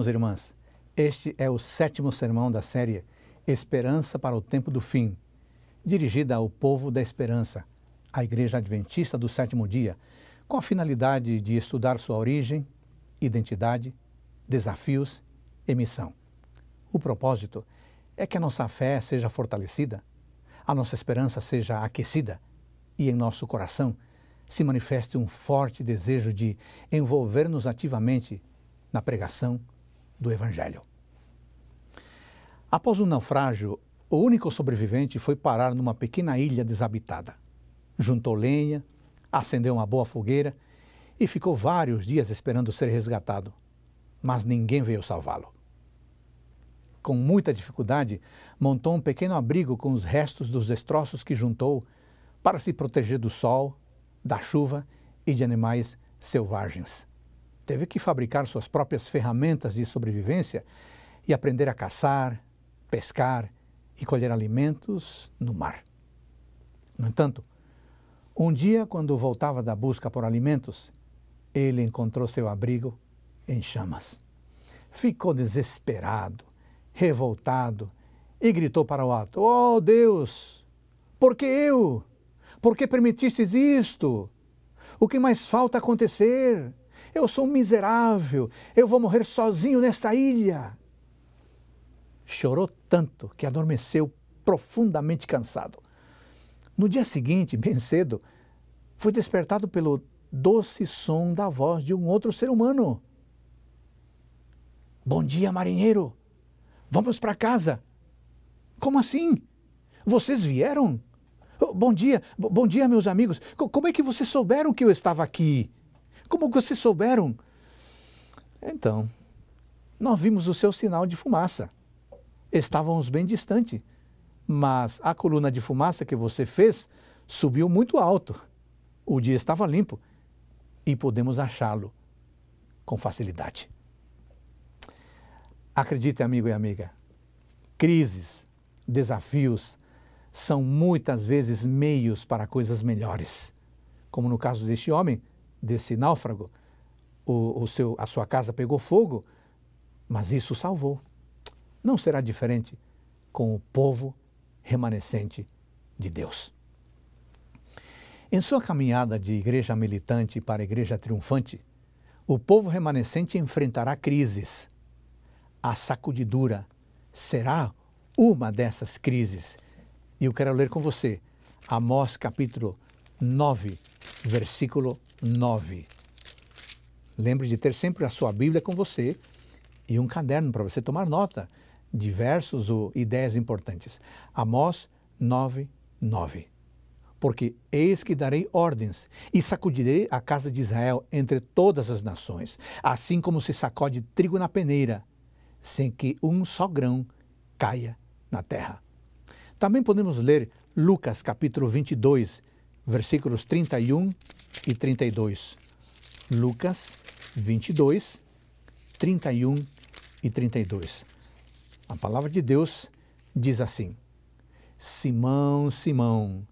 Irmãos e irmãs, este é o sétimo sermão da série Esperança para o Tempo do Fim, dirigida ao povo da esperança, a Igreja Adventista do Sétimo Dia, com a finalidade de estudar sua origem, identidade, desafios e missão. O propósito é que a nossa fé seja fortalecida, a nossa esperança seja aquecida e em nosso coração se manifeste um forte desejo de envolver-nos ativamente na pregação do Evangelho. Após um naufrágio, o único sobrevivente foi parar numa pequena ilha desabitada. Juntou lenha, acendeu uma boa fogueira e ficou vários dias esperando ser resgatado, mas ninguém veio salvá-lo. Com muita dificuldade, montou um pequeno abrigo com os restos dos destroços que juntou para se proteger do sol, da chuva e de animais selvagens teve que fabricar suas próprias ferramentas de sobrevivência e aprender a caçar, pescar e colher alimentos no mar. No entanto, um dia, quando voltava da busca por alimentos, ele encontrou seu abrigo em chamas. Ficou desesperado, revoltado e gritou para o alto: Oh Deus, por que eu? Por que permitistes isto? O que mais falta acontecer? Eu sou um miserável, eu vou morrer sozinho nesta ilha. Chorou tanto que adormeceu profundamente cansado. No dia seguinte, bem cedo, foi despertado pelo doce som da voz de um outro ser humano. Bom dia, marinheiro. Vamos para casa. Como assim? Vocês vieram? Bom dia, bom dia, meus amigos. Como é que vocês souberam que eu estava aqui? Como vocês souberam? Então, nós vimos o seu sinal de fumaça. Estávamos bem distante, mas a coluna de fumaça que você fez subiu muito alto. O dia estava limpo e podemos achá-lo com facilidade. Acredite, amigo e amiga, crises, desafios são muitas vezes meios para coisas melhores. Como no caso deste homem, desse náufrago, o, o seu, a sua casa pegou fogo, mas isso salvou. Não será diferente com o povo remanescente de Deus. Em sua caminhada de igreja militante para igreja triunfante, o povo remanescente enfrentará crises. A sacudidura será uma dessas crises. E eu quero ler com você Amós capítulo 9, versículo 9. Lembre de ter sempre a sua Bíblia com você e um caderno para você tomar nota de versos ou ideias importantes. Amós 9, 9. Porque eis que darei ordens e sacudirei a casa de Israel entre todas as nações, assim como se sacode trigo na peneira, sem que um só grão caia na terra. Também podemos ler Lucas capítulo 22, versículos 31 e 32. Lucas 22, 31 e 32. A palavra de Deus diz assim: Simão, Simão,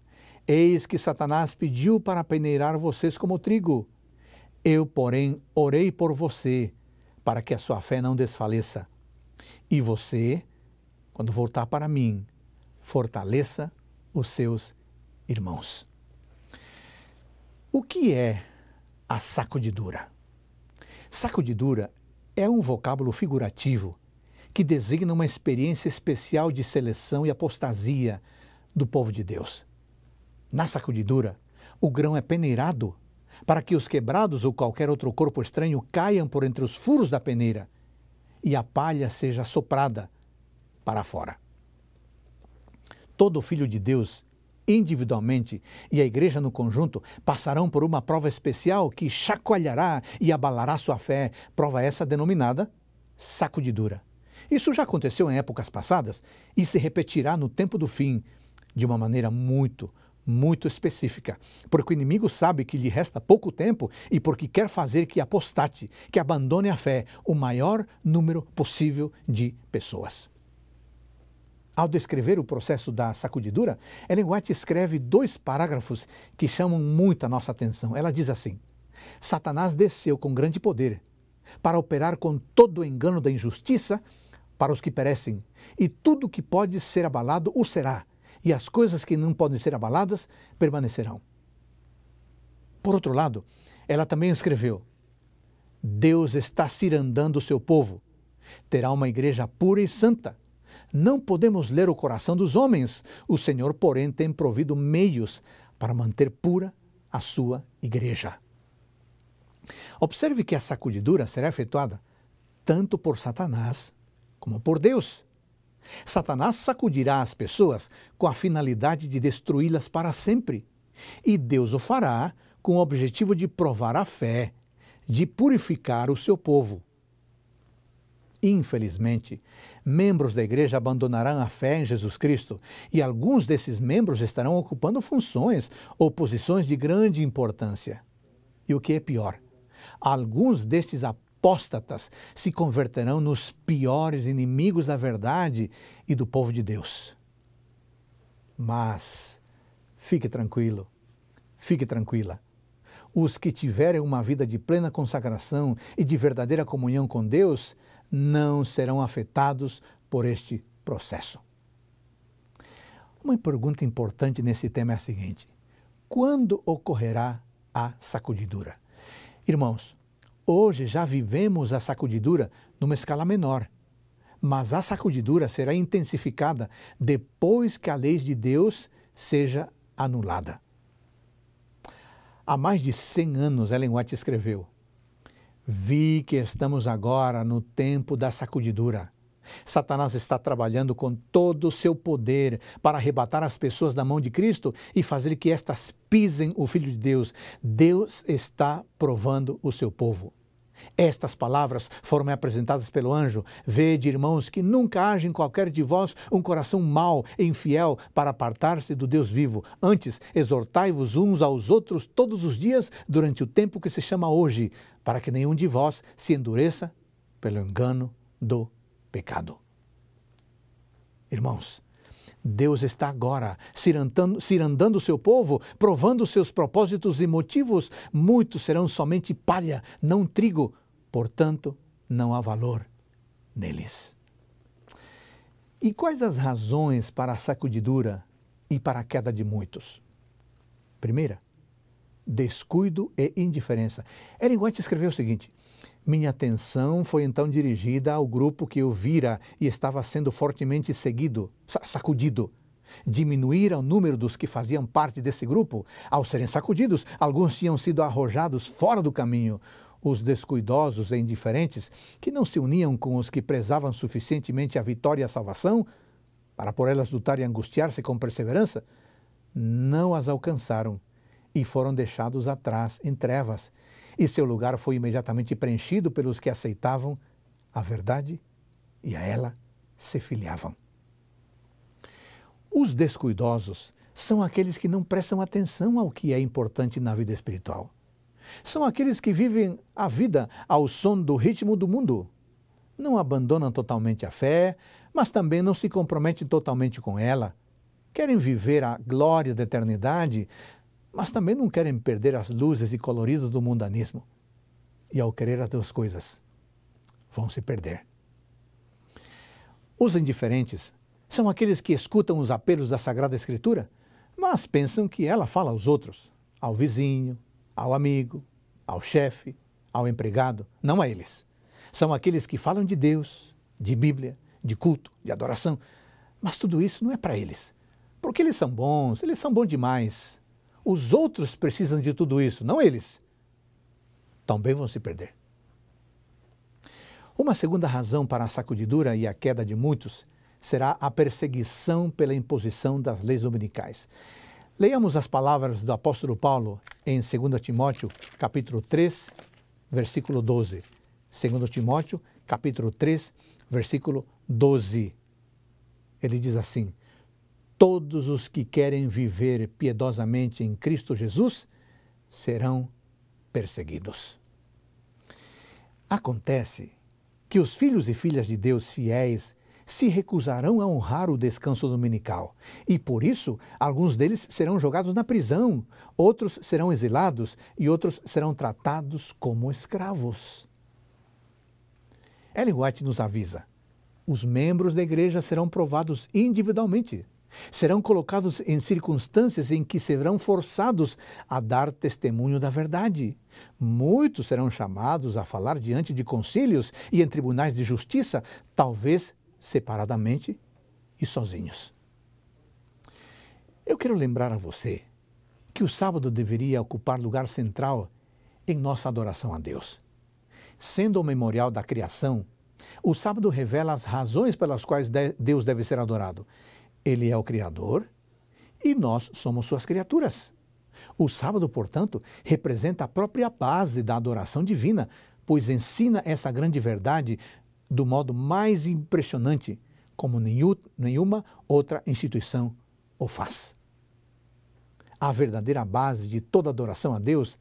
eis que Satanás pediu para peneirar vocês como trigo. Eu, porém, orei por você, para que a sua fé não desfaleça. E você, quando voltar para mim, fortaleça os seus irmãos. O que é a sacudidura? Sacudidura é um vocábulo figurativo que designa uma experiência especial de seleção e apostasia do povo de Deus. Na sacudidura, o grão é peneirado para que os quebrados ou qualquer outro corpo estranho caiam por entre os furos da peneira e a palha seja soprada para fora. Todo filho de Deus individualmente e a igreja no conjunto passarão por uma prova especial que chacoalhará e abalará sua fé, prova essa denominada sacudidura. Isso já aconteceu em épocas passadas e se repetirá no tempo do fim de uma maneira muito, muito específica, porque o inimigo sabe que lhe resta pouco tempo e porque quer fazer que apostate, que abandone a fé o maior número possível de pessoas. Ao descrever o processo da sacudidura, Ellen White escreve dois parágrafos que chamam muito a nossa atenção. Ela diz assim: Satanás desceu com grande poder para operar com todo o engano da injustiça para os que perecem, e tudo que pode ser abalado o será, e as coisas que não podem ser abaladas permanecerão. Por outro lado, ela também escreveu: Deus está cirandando o seu povo. Terá uma igreja pura e santa. Não podemos ler o coração dos homens. O Senhor, porém, tem provido meios para manter pura a sua igreja. Observe que a sacudidura será efetuada tanto por Satanás como por Deus. Satanás sacudirá as pessoas com a finalidade de destruí-las para sempre. E Deus o fará com o objetivo de provar a fé, de purificar o seu povo. Infelizmente, membros da igreja abandonarão a fé em Jesus Cristo e alguns desses membros estarão ocupando funções ou posições de grande importância. E o que é pior, alguns destes apóstatas se converterão nos piores inimigos da verdade e do povo de Deus. Mas fique tranquilo, fique tranquila os que tiverem uma vida de plena consagração e de verdadeira comunhão com Deus não serão afetados por este processo. Uma pergunta importante nesse tema é a seguinte: quando ocorrerá a sacudidura? Irmãos, hoje já vivemos a sacudidura numa escala menor, mas a sacudidura será intensificada depois que a lei de Deus seja anulada. Há mais de 100 anos, Ellen White escreveu: Vi que estamos agora no tempo da sacudidura. Satanás está trabalhando com todo o seu poder para arrebatar as pessoas da mão de Cristo e fazer que estas pisem o Filho de Deus. Deus está provando o seu povo. Estas palavras foram apresentadas pelo anjo. Vede, irmãos, que nunca haja em qualquer de vós um coração mau e infiel para apartar-se do Deus vivo. Antes, exortai-vos uns aos outros todos os dias durante o tempo que se chama hoje, para que nenhum de vós se endureça pelo engano do pecado. Irmãos, Deus está agora cirandando, o seu povo, provando seus propósitos e motivos. Muitos serão somente palha, não trigo, portanto, não há valor neles. E quais as razões para a sacudidura e para a queda de muitos? Primeira, descuido e indiferença. Ellen White escreveu o seguinte: minha atenção foi então dirigida ao grupo que eu vira e estava sendo fortemente seguido, sacudido. Diminuir o número dos que faziam parte desse grupo. Ao serem sacudidos, alguns tinham sido arrojados fora do caminho. Os descuidosos e indiferentes, que não se uniam com os que prezavam suficientemente a vitória e a salvação, para por elas lutar e angustiar-se com perseverança, não as alcançaram e foram deixados atrás em trevas e seu lugar foi imediatamente preenchido pelos que aceitavam a verdade e a ela se filiavam. Os descuidosos são aqueles que não prestam atenção ao que é importante na vida espiritual. São aqueles que vivem a vida ao som do ritmo do mundo. Não abandonam totalmente a fé, mas também não se comprometem totalmente com ela. Querem viver a glória da eternidade, mas também não querem perder as luzes e coloridos do mundanismo. E ao querer as duas coisas, vão se perder. Os indiferentes são aqueles que escutam os apelos da Sagrada Escritura, mas pensam que ela fala aos outros, ao vizinho, ao amigo, ao chefe, ao empregado, não a eles. São aqueles que falam de Deus, de Bíblia, de culto, de adoração, mas tudo isso não é para eles. Porque eles são bons, eles são bons demais, os outros precisam de tudo isso, não eles. Também vão se perder. Uma segunda razão para a sacudidura e a queda de muitos será a perseguição pela imposição das leis dominicais. Leiamos as palavras do apóstolo Paulo em 2 Timóteo, capítulo 3, versículo 12. 2 Timóteo, capítulo 3, versículo 12. Ele diz assim: todos os que querem viver piedosamente em Cristo Jesus serão perseguidos. Acontece que os filhos e filhas de Deus fiéis se recusarão a honrar o descanso dominical, e por isso alguns deles serão jogados na prisão, outros serão exilados e outros serão tratados como escravos. Ellen White nos avisa: os membros da igreja serão provados individualmente. Serão colocados em circunstâncias em que serão forçados a dar testemunho da verdade. Muitos serão chamados a falar diante de concílios e em tribunais de justiça, talvez separadamente e sozinhos. Eu quero lembrar a você que o sábado deveria ocupar lugar central em nossa adoração a Deus. Sendo o memorial da criação, o sábado revela as razões pelas quais Deus deve ser adorado. Ele é o Criador e nós somos suas criaturas. O sábado, portanto, representa a própria base da adoração divina, pois ensina essa grande verdade do modo mais impressionante, como nenhuma outra instituição o faz. A verdadeira base de toda adoração a Deus,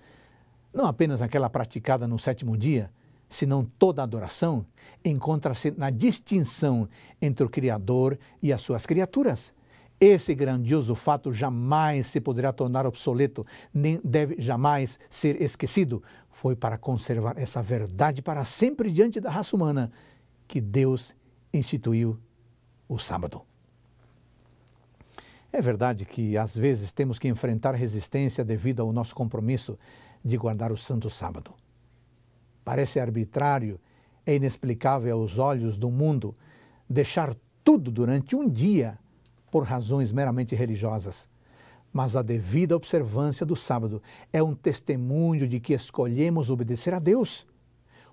não apenas aquela praticada no sétimo dia, senão toda adoração, encontra-se na distinção entre o Criador e as suas criaturas. Esse grandioso fato jamais se poderá tornar obsoleto, nem deve jamais ser esquecido. Foi para conservar essa verdade para sempre diante da raça humana que Deus instituiu o sábado. É verdade que às vezes temos que enfrentar resistência devido ao nosso compromisso de guardar o Santo Sábado. Parece arbitrário e inexplicável aos olhos do mundo deixar tudo durante um dia por razões meramente religiosas. Mas a devida observância do sábado é um testemunho de que escolhemos obedecer a Deus.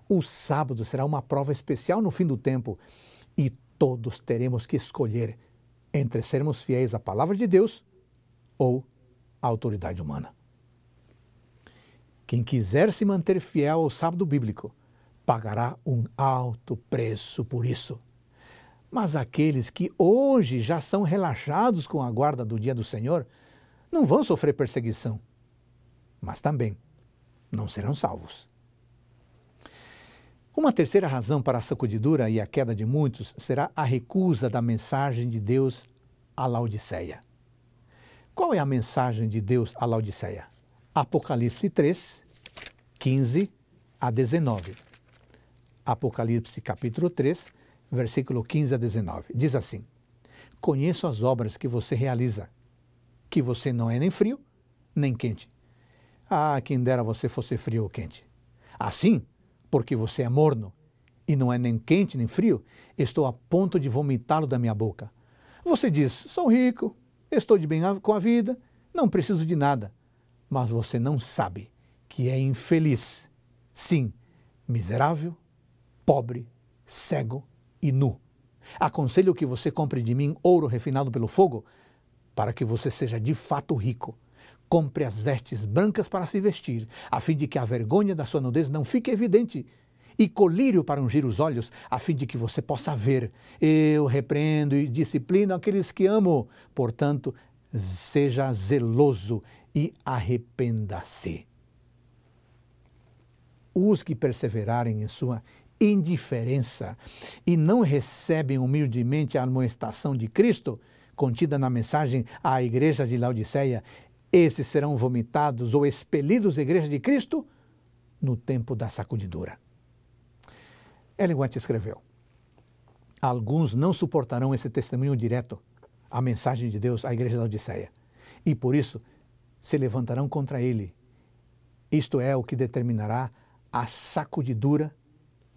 O sábado será uma prova especial no fim do tempo e todos teremos que escolher entre sermos fiéis à palavra de Deus ou à autoridade humana. Quem quiser se manter fiel ao sábado bíblico pagará um alto preço por isso. Mas aqueles que hoje já são relaxados com a guarda do dia do Senhor não vão sofrer perseguição, mas também não serão salvos. Uma terceira razão para a sacudidura e a queda de muitos será a recusa da mensagem de Deus à Laodiceia. Qual é a mensagem de Deus à Laodiceia? Apocalipse 3, 15 a 19. Apocalipse capítulo 3, versículo 15 a 19. Diz assim: Conheço as obras que você realiza, que você não é nem frio, nem quente. Ah, quem dera você fosse frio ou quente. Assim, porque você é morno e não é nem quente nem frio, estou a ponto de vomitá-lo da minha boca. Você diz: sou rico, estou de bem com a vida, não preciso de nada mas você não sabe que é infeliz. Sim, miserável, pobre, cego e nu. Aconselho que você compre de mim ouro refinado pelo fogo, para que você seja de fato rico. Compre as vestes brancas para se vestir, a fim de que a vergonha da sua nudez não fique evidente, e colírio para ungir os olhos, a fim de que você possa ver. Eu repreendo e disciplino aqueles que amo. Portanto, seja zeloso e arrependa-se. Os que perseverarem em sua indiferença e não recebem humildemente a amonestação de Cristo, contida na mensagem à igreja de Laodiceia, esses serão vomitados ou expelidos da igreja de Cristo no tempo da sacudidura. Ellen White escreveu: Alguns não suportarão esse testemunho direto, a mensagem de Deus à igreja de Laodiceia, e por isso se levantarão contra ele. Isto é o que determinará a sacudidura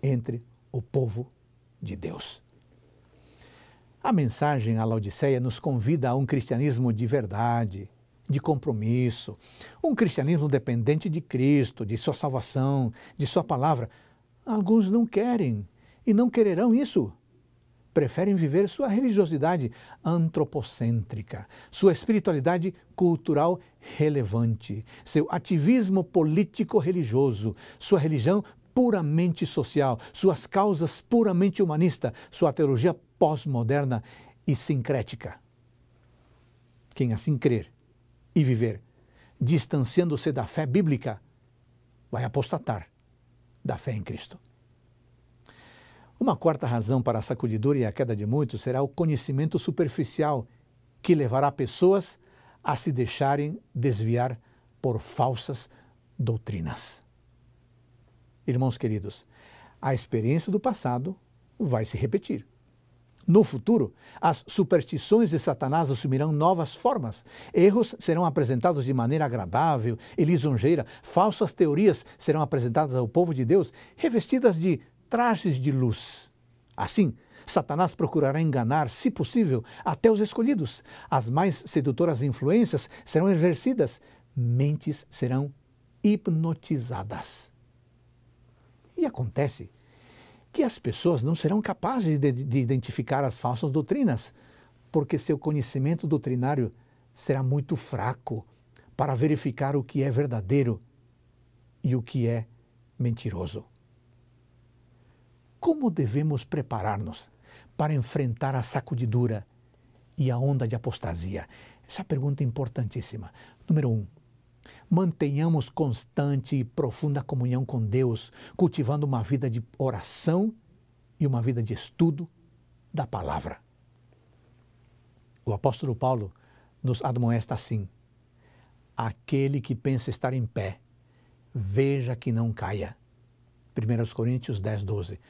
entre o povo de Deus. A mensagem à Laodiceia nos convida a um cristianismo de verdade, de compromisso, um cristianismo dependente de Cristo, de sua salvação, de sua palavra. Alguns não querem e não quererão isso preferem viver sua religiosidade antropocêntrica, sua espiritualidade cultural relevante, seu ativismo político-religioso, sua religião puramente social, suas causas puramente humanistas, sua teologia pós-moderna e sincrética. Quem assim crer e viver, distanciando-se da fé bíblica, vai apostatar da fé em Cristo. Uma quarta razão para a sacudidura e a queda de muitos será o conhecimento superficial que levará pessoas a se deixarem desviar por falsas doutrinas. Irmãos queridos, a experiência do passado vai se repetir. No futuro, as superstições de Satanás assumirão novas formas. Erros serão apresentados de maneira agradável e lisonjeira. Falsas teorias serão apresentadas ao povo de Deus, revestidas de trajes de luz. Assim, Satanás procurará enganar, se possível, até os escolhidos. As mais sedutoras influências serão exercidas, mentes serão hipnotizadas. E acontece que as pessoas não serão capazes de, de identificar as falsas doutrinas, porque seu conhecimento doutrinário será muito fraco para verificar o que é verdadeiro e o que é mentiroso. Como devemos preparar-nos para enfrentar a sacudidura e a onda de apostasia? Essa é pergunta importantíssima. Número um, mantenhamos constante e profunda comunhão com Deus, cultivando uma vida de oração e uma vida de estudo da palavra. O apóstolo Paulo nos admoesta assim: aquele que pensa estar em pé, veja que não caia. 1 Coríntios 10, 12.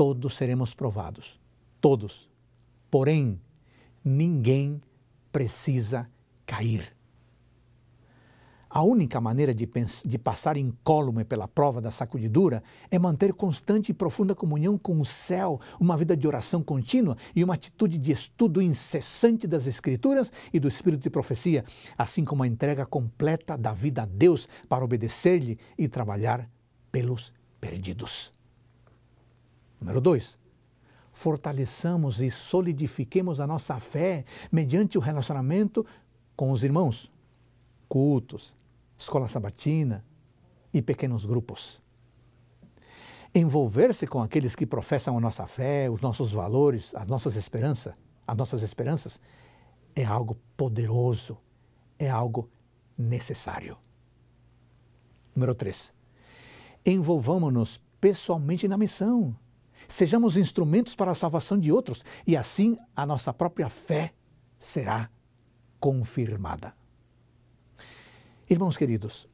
Todos seremos provados, todos. Porém, ninguém precisa cair. A única maneira de, de, passar incólume pela prova da sacudidura é manter constante e profunda comunhão com o céu, uma vida de oração contínua e uma atitude de estudo incessante das Escrituras e do Espírito de profecia, assim como a entrega completa da vida a Deus para obedecer-lhe e trabalhar pelos perdidos. Número 2. Fortaleçamos e solidifiquemos a nossa fé mediante o relacionamento com os irmãos, cultos, escola sabatina e pequenos grupos. Envolver-se com aqueles que professam a nossa fé, os nossos valores, as nossas esperanças, as nossas esperanças, é algo poderoso, é algo necessário. Número 3. Envolvamos-nos pessoalmente na missão. Sejamos instrumentos para a salvação de outros e assim a nossa própria fé será confirmada. Irmãos queridos,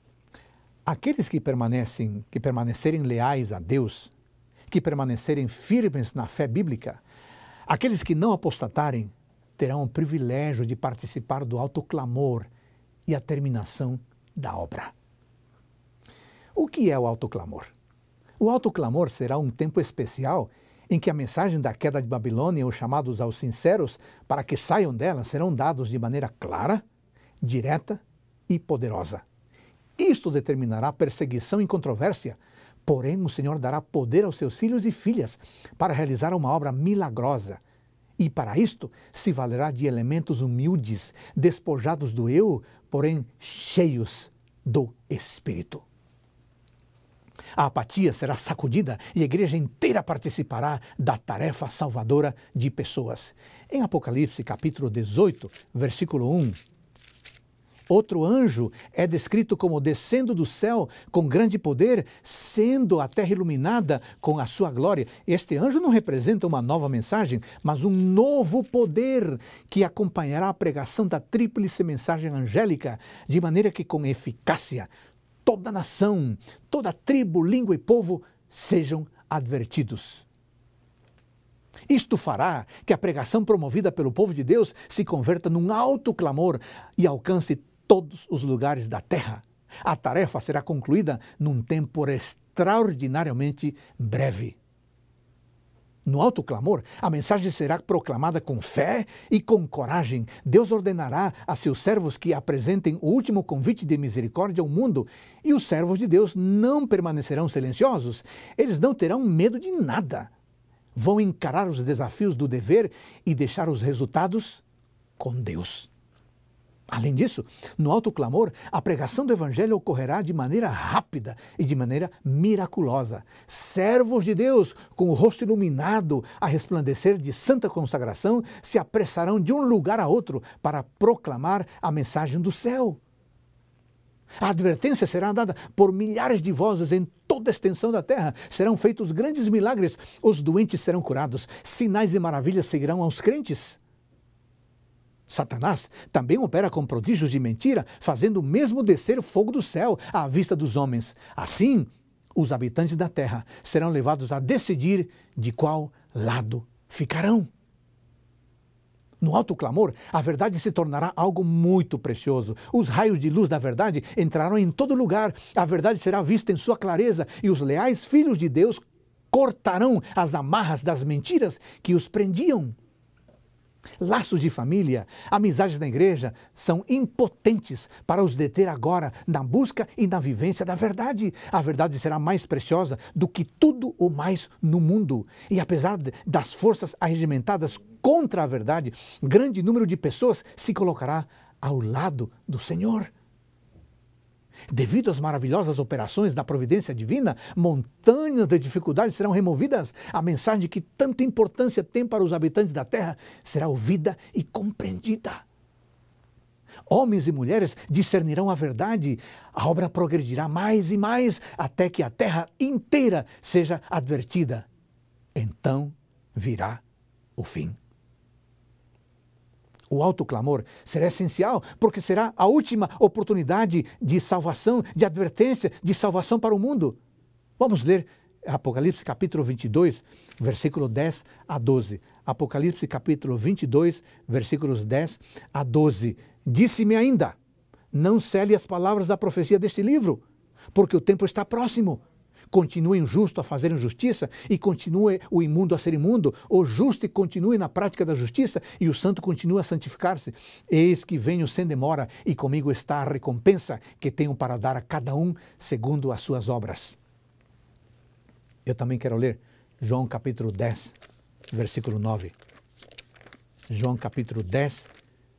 aqueles que permanecem, que permanecerem leais a Deus, que permanecerem firmes na fé bíblica, aqueles que não apostatarem, terão o privilégio de participar do alto clamor e a terminação da obra. O que é o alto clamor? O alto clamor será um tempo especial em que a mensagem da queda de Babilônia, os chamados aos sinceros, para que saiam dela, serão dados de maneira clara, direta e poderosa. Isto determinará perseguição e controvérsia, porém o Senhor dará poder aos seus filhos e filhas para realizar uma obra milagrosa. E para isto se valerá de elementos humildes, despojados do eu, porém cheios do Espírito. A apatia será sacudida e a igreja inteira participará da tarefa salvadora de pessoas. Em Apocalipse, capítulo 18, versículo 1, Outro anjo é descrito como descendo do céu com grande poder, sendo a terra iluminada com a sua glória. Este anjo não representa uma nova mensagem, mas um novo poder que acompanhará a pregação da tríplice mensagem angélica, de maneira que, com eficácia, toda nação, toda tribo, língua e povo sejam advertidos. Isto fará que a pregação promovida pelo povo de Deus se converta num alto clamor e alcance todos os lugares da terra. A tarefa será concluída num tempo extraordinariamente breve. No alto clamor, a mensagem será proclamada com fé e com coragem. Deus ordenará a seus servos que apresentem o último convite de misericórdia ao mundo, e os servos de Deus não permanecerão silenciosos. Eles não terão medo de nada. Vão encarar os desafios do dever e deixar os resultados com Deus. Além disso, no alto clamor, a pregação do Evangelho ocorrerá de maneira rápida e de maneira miraculosa. Servos de Deus, com o rosto iluminado a resplandecer de santa consagração, se apressarão de um lugar a outro para proclamar a mensagem do céu. A advertência será dada por milhares de vozes em toda a extensão da terra. Serão feitos grandes milagres, os doentes serão curados, sinais e maravilhas seguirão aos crentes. Satanás também opera com prodígios de mentira, fazendo mesmo descer fogo do céu à vista dos homens. Assim, os habitantes da terra serão levados a decidir de qual lado ficarão. No alto clamor, a verdade se tornará algo muito precioso. Os raios de luz da verdade entrarão em todo lugar. A verdade será vista em sua clareza e os leais filhos de Deus cortarão as amarras das mentiras que os prendiam. Laços de família, amizades na igreja são impotentes para os deter agora na busca e na vivência da verdade. A verdade será mais preciosa do que tudo o mais no mundo. E apesar das forças arregimentadas contra a verdade, grande número de pessoas se colocará ao lado do Senhor. Devido às maravilhosas operações da providência divina, montanhas de dificuldades serão removidas. A mensagem que tanta importância tem para os habitantes da terra será ouvida e compreendida. Homens e mulheres discernirão a verdade. A obra progredirá mais e mais até que a terra inteira seja advertida. Então virá o fim. O alto clamor será essencial, porque será a última oportunidade de salvação, de advertência, de salvação para o mundo. Vamos ler Apocalipse capítulo 22, versículo 10 a 12. Apocalipse capítulo 22, versículos 10 a 12. Disse-me ainda: Não cele as palavras da profecia deste livro, porque o tempo está próximo. Continue injusto a fazer injustiça e continue o imundo a ser imundo, o justo continue na prática da justiça e o santo continue a santificar-se. Eis que venho sem demora e comigo está a recompensa que tenho para dar a cada um segundo as suas obras. Eu também quero ler João capítulo 10, versículo 9. João capítulo 10,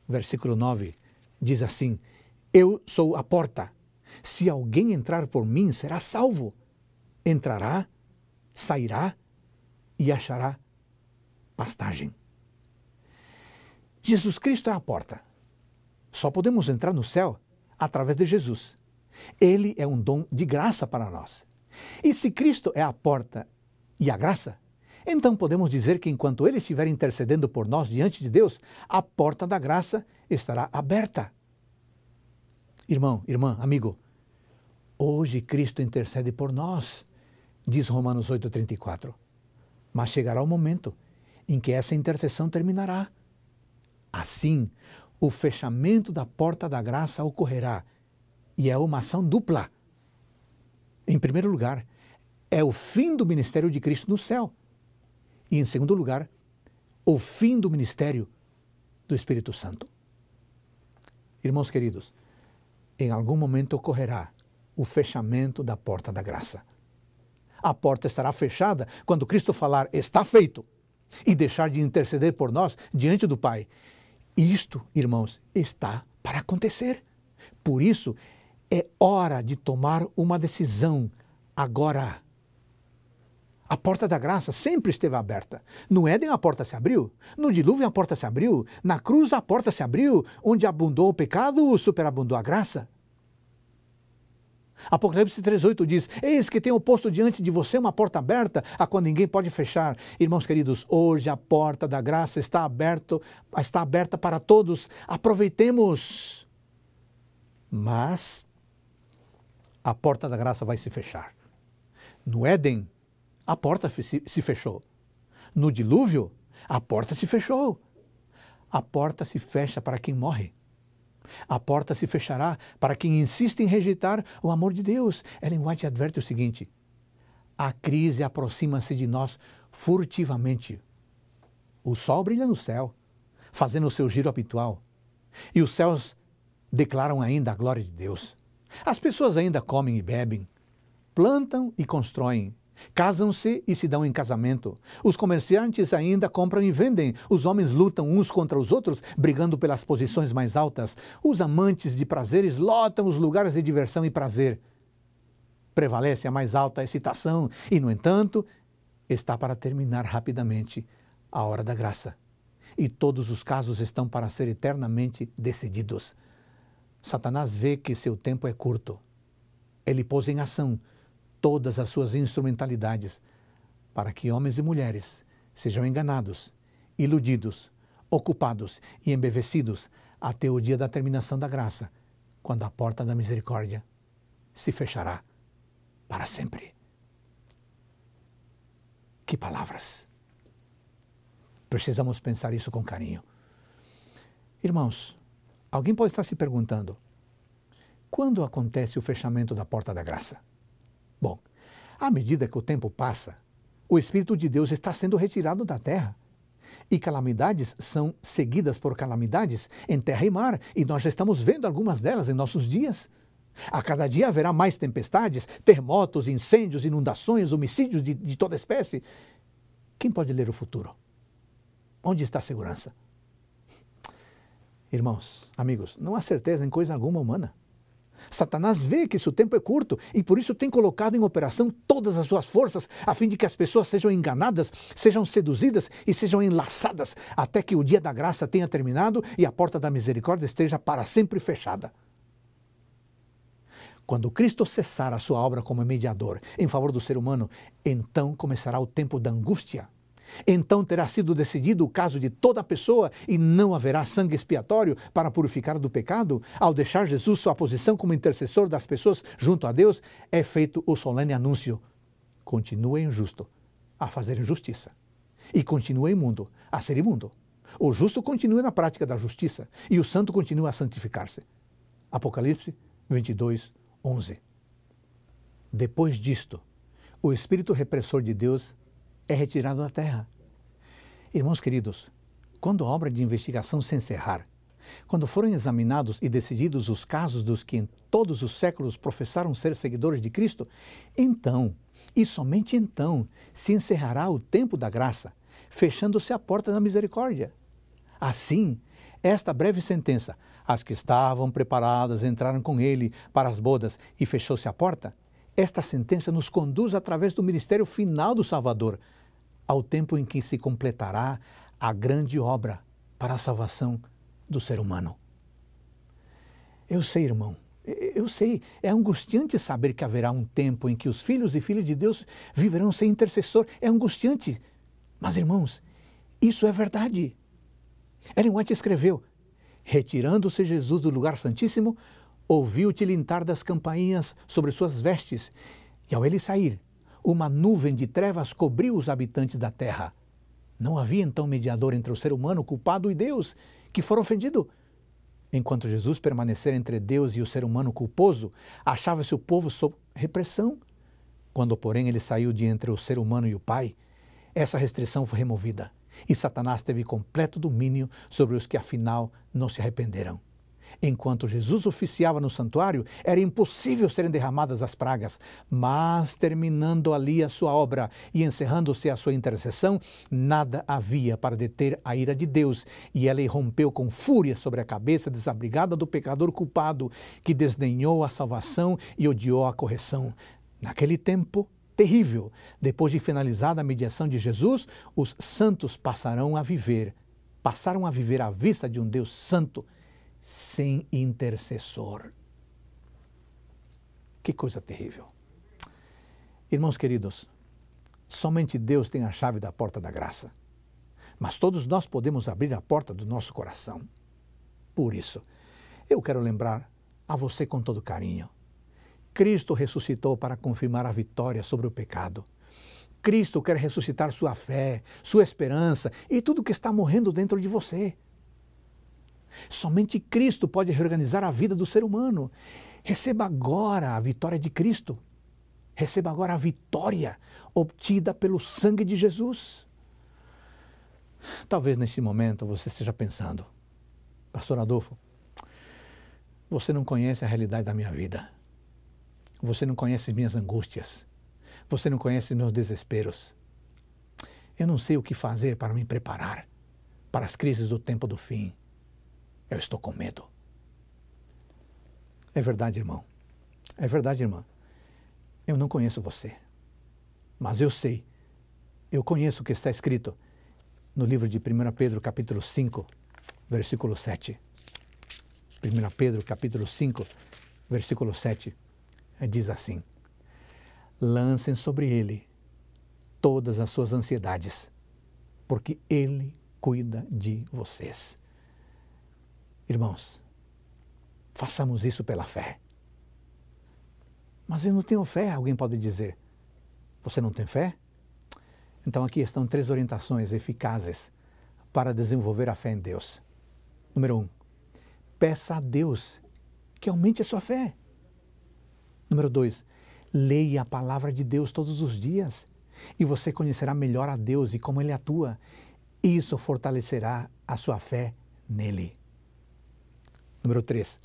versículo 9 diz assim: Eu sou a porta. Se alguém entrar por mim, será salvo entrará, sairá e achará pastagem. Jesus Cristo é a porta. Só podemos entrar no céu através de Jesus. Ele é um dom de graça para nós. E se Cristo é a porta e a graça, então podemos dizer que enquanto Ele estiver intercedendo por nós diante de Deus, a porta da graça estará aberta. Irmão, irmã, amigo, hoje Cristo intercede por nós diz Romanos 8,34. Mas chegará o momento em que essa intercessão terminará. Assim, o fechamento da porta da graça ocorrerá e é uma ação dupla. Em primeiro lugar, é o fim do ministério de Cristo no céu. E em segundo lugar, o fim do ministério do Espírito Santo. Irmãos queridos, em algum momento ocorrerá o fechamento da porta da graça. A porta estará fechada quando Cristo falar está feito e deixar de interceder por nós diante do Pai. Isto, irmãos, está para acontecer. Por isso, é hora de tomar uma decisão agora. A porta da graça sempre esteve aberta. No Éden a porta se abriu, no dilúvio a porta se abriu, na cruz a porta se abriu, onde abundou o pecado, superabundou a graça. Apocalipse 3,8 diz: Eis que tenho posto diante de você uma porta aberta, a qual ninguém pode fechar. Irmãos queridos, hoje a porta da graça está, aberto, está aberta para todos. Aproveitemos. Mas a porta da graça vai se fechar. No Éden, a porta se fechou. No dilúvio, a porta se fechou. A porta se fecha para quem morre. A porta se fechará para quem insiste em rejeitar o amor de Deus. Ellen White adverte o seguinte: a crise aproxima-se de nós furtivamente. O sol brilha no céu, fazendo o seu giro habitual, e os céus declaram ainda a glória de Deus. As pessoas ainda comem e bebem, plantam e constroem, Casam-se e se dão em casamento. Os comerciantes ainda compram e vendem. Os homens lutam uns contra os outros, brigando pelas posições mais altas. Os amantes de prazeres lotam os lugares de diversão e prazer. Prevalece a mais alta excitação e, no entanto, está para terminar rapidamente a hora da graça. E todos os casos estão para ser eternamente decididos. Satanás vê que seu tempo é curto. Ele pôs em ação todas as suas instrumentalidades para que homens e mulheres sejam enganados, iludidos, ocupados e embevecidos até o dia da terminação da graça, quando a porta da misericórdia se fechará para sempre. Que palavras! Precisamos pensar isso com carinho. Irmãos, alguém pode estar se perguntando: quando acontece o fechamento da porta da graça? Bom, à medida que o tempo passa, o Espírito de Deus está sendo retirado da terra. E calamidades são seguidas por calamidades em terra e mar, e nós já estamos vendo algumas delas em nossos dias. A cada dia haverá mais tempestades, terremotos, incêndios, inundações, homicídios de, de toda espécie. Quem pode ler o futuro? Onde está a segurança? Irmãos, amigos, não há certeza em coisa alguma humana. Satanás vê que seu tempo é curto e por isso tem colocado em operação todas as suas forças a fim de que as pessoas sejam enganadas, sejam seduzidas e sejam enlaçadas até que o dia da graça tenha terminado e a porta da misericórdia esteja para sempre fechada. Quando Cristo cessar a sua obra como mediador em favor do ser humano, então começará o tempo da angústia. Então terá sido decidido o caso de toda pessoa e não haverá sangue expiatório para purificar do pecado. Ao deixar Jesus sua posição como intercessor das pessoas junto a Deus, é feito o solene anúncio: continua injusto a fazer injustiça e continua imundo a ser imundo. O justo continua na prática da justiça e o santo continua a santificar-se. Apocalipse 22, 11. Depois disto, o espírito repressor de Deus é retirado da terra. Irmãos queridos, quando a obra de investigação se encerrar, quando forem examinados e decididos os casos dos que em todos os séculos professaram ser seguidores de Cristo, então, e somente então, se encerrará o tempo da graça, fechando-se a porta da misericórdia. Assim, esta breve sentença as que estavam preparadas entraram com ele para as bodas e fechou-se a porta. Esta sentença nos conduz através do ministério final do Salvador, ao tempo em que se completará a grande obra para a salvação do ser humano. Eu sei, irmão, eu sei, é angustiante saber que haverá um tempo em que os filhos e filhas de Deus viverão sem intercessor. É angustiante. Mas, irmãos, isso é verdade. Ellen White escreveu: Retirando-se Jesus do lugar santíssimo, ouviu o tilintar das campainhas sobre suas vestes, e ao ele sair, uma nuvem de trevas cobriu os habitantes da terra. Não havia então mediador entre o ser humano culpado e Deus, que for ofendido. Enquanto Jesus permanecer entre Deus e o ser humano culposo, achava-se o povo sob repressão. Quando, porém, ele saiu de entre o ser humano e o Pai, essa restrição foi removida e Satanás teve completo domínio sobre os que afinal não se arrependeram. Enquanto Jesus oficiava no santuário, era impossível serem derramadas as pragas, mas terminando ali a sua obra e encerrando-se a sua intercessão, nada havia para deter a ira de Deus, e ela irrompeu com fúria sobre a cabeça desabrigada do pecador culpado, que desdenhou a salvação e odiou a correção. Naquele tempo, terrível. Depois de finalizada a mediação de Jesus, os santos passarão a viver, passaram a viver à vista de um Deus santo, sem intercessor. Que coisa terrível. Irmãos queridos, somente Deus tem a chave da porta da graça. Mas todos nós podemos abrir a porta do nosso coração. Por isso, eu quero lembrar a você com todo carinho Cristo ressuscitou para confirmar a vitória sobre o pecado. Cristo quer ressuscitar sua fé, sua esperança e tudo que está morrendo dentro de você. Somente Cristo pode reorganizar a vida do ser humano. Receba agora a vitória de Cristo. Receba agora a vitória obtida pelo sangue de Jesus. Talvez neste momento você esteja pensando, Pastor Adolfo, você não conhece a realidade da minha vida. Você não conhece minhas angústias. Você não conhece meus desesperos. Eu não sei o que fazer para me preparar para as crises do tempo do fim. Eu estou com medo. É verdade, irmão. É verdade, irmã. Eu não conheço você. Mas eu sei. Eu conheço o que está escrito no livro de 1 Pedro, capítulo 5, versículo 7. 1 Pedro, capítulo 5, versículo 7 diz assim: lancem sobre ele todas as suas ansiedades, porque ele cuida de vocês. Irmãos, façamos isso pela fé. Mas eu não tenho fé, alguém pode dizer. Você não tem fé? Então aqui estão três orientações eficazes para desenvolver a fé em Deus. Número um, peça a Deus que aumente a sua fé. Número dois, leia a palavra de Deus todos os dias e você conhecerá melhor a Deus e como Ele atua. Isso fortalecerá a sua fé nele. Número 3.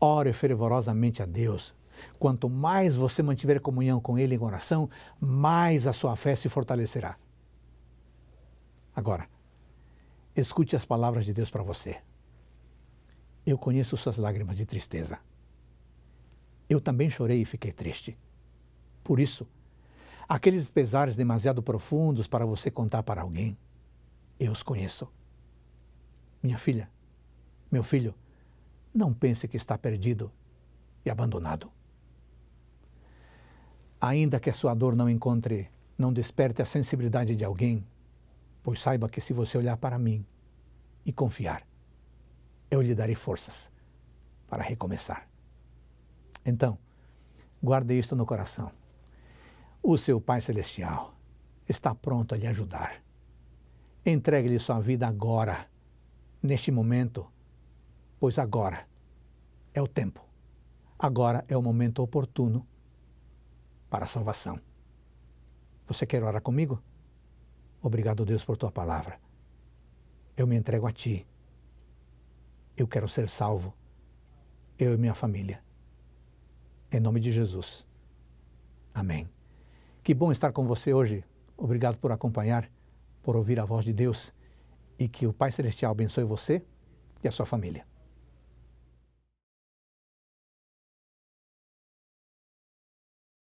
Ore fervorosamente a Deus. Quanto mais você mantiver comunhão com Ele em oração, mais a sua fé se fortalecerá. Agora, escute as palavras de Deus para você. Eu conheço suas lágrimas de tristeza. Eu também chorei e fiquei triste. Por isso, aqueles pesares demasiado profundos para você contar para alguém, eu os conheço. Minha filha, meu filho, não pense que está perdido e abandonado. Ainda que a sua dor não encontre, não desperte a sensibilidade de alguém, pois saiba que se você olhar para mim e confiar, eu lhe darei forças para recomeçar. Então, guarde isto no coração. O seu Pai Celestial está pronto a lhe ajudar. Entregue-lhe sua vida agora, neste momento, pois agora é o tempo. Agora é o momento oportuno para a salvação. Você quer orar comigo? Obrigado, Deus, por tua palavra. Eu me entrego a ti eu quero ser salvo, eu e minha família. Em nome de Jesus. Amém. Que bom estar com você hoje. Obrigado por acompanhar, por ouvir a voz de Deus e que o Pai Celestial abençoe você e a sua família.